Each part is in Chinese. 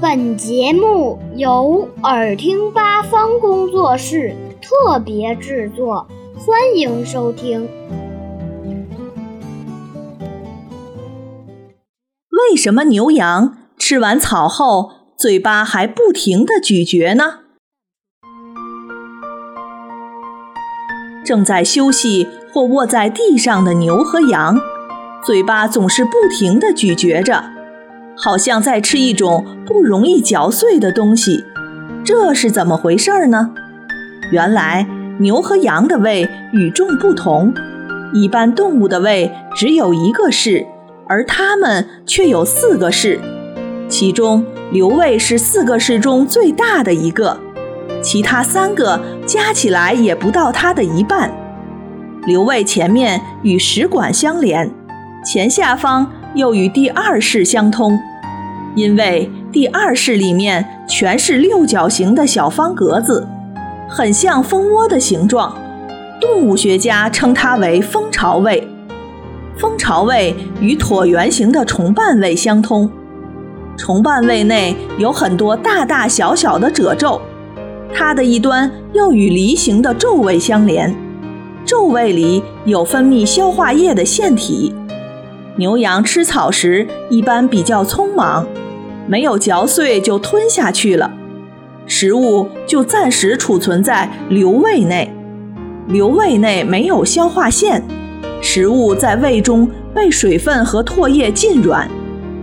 本节目由耳听八方工作室特别制作，欢迎收听。为什么牛羊吃完草后嘴巴还不停地咀嚼呢？正在休息或卧在地上的牛和羊，嘴巴总是不停地咀嚼着。好像在吃一种不容易嚼碎的东西，这是怎么回事呢？原来牛和羊的胃与众不同，一般动物的胃只有一个室，而它们却有四个室。其中瘤胃是四个室中最大的一个，其他三个加起来也不到它的一半。瘤胃前面与食管相连，前下方。又与第二室相通，因为第二室里面全是六角形的小方格子，很像蜂窝的形状。动物学家称它为蜂巢胃。蜂巢胃与椭圆形的虫瓣胃相通，虫瓣胃内有很多大大小小的褶皱，它的一端又与梨形的皱胃相连，皱胃里有分泌消化液的腺体。牛羊吃草时一般比较匆忙，没有嚼碎就吞下去了，食物就暂时储存在瘤胃内。瘤胃内没有消化腺，食物在胃中被水分和唾液浸软，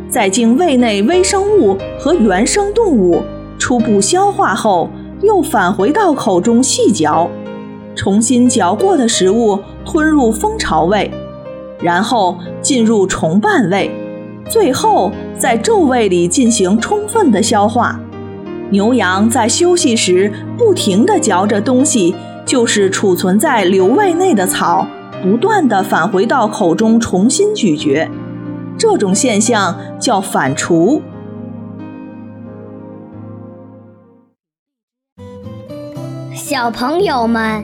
再经胃内微生物和原生动物初步消化后，又返回到口中细嚼，重新嚼过的食物吞入蜂巢胃。然后进入重瓣胃，最后在皱胃里进行充分的消化。牛羊在休息时不停地嚼着东西，就是储存在瘤胃内的草不断地返回到口中重新咀嚼。这种现象叫反刍。小朋友们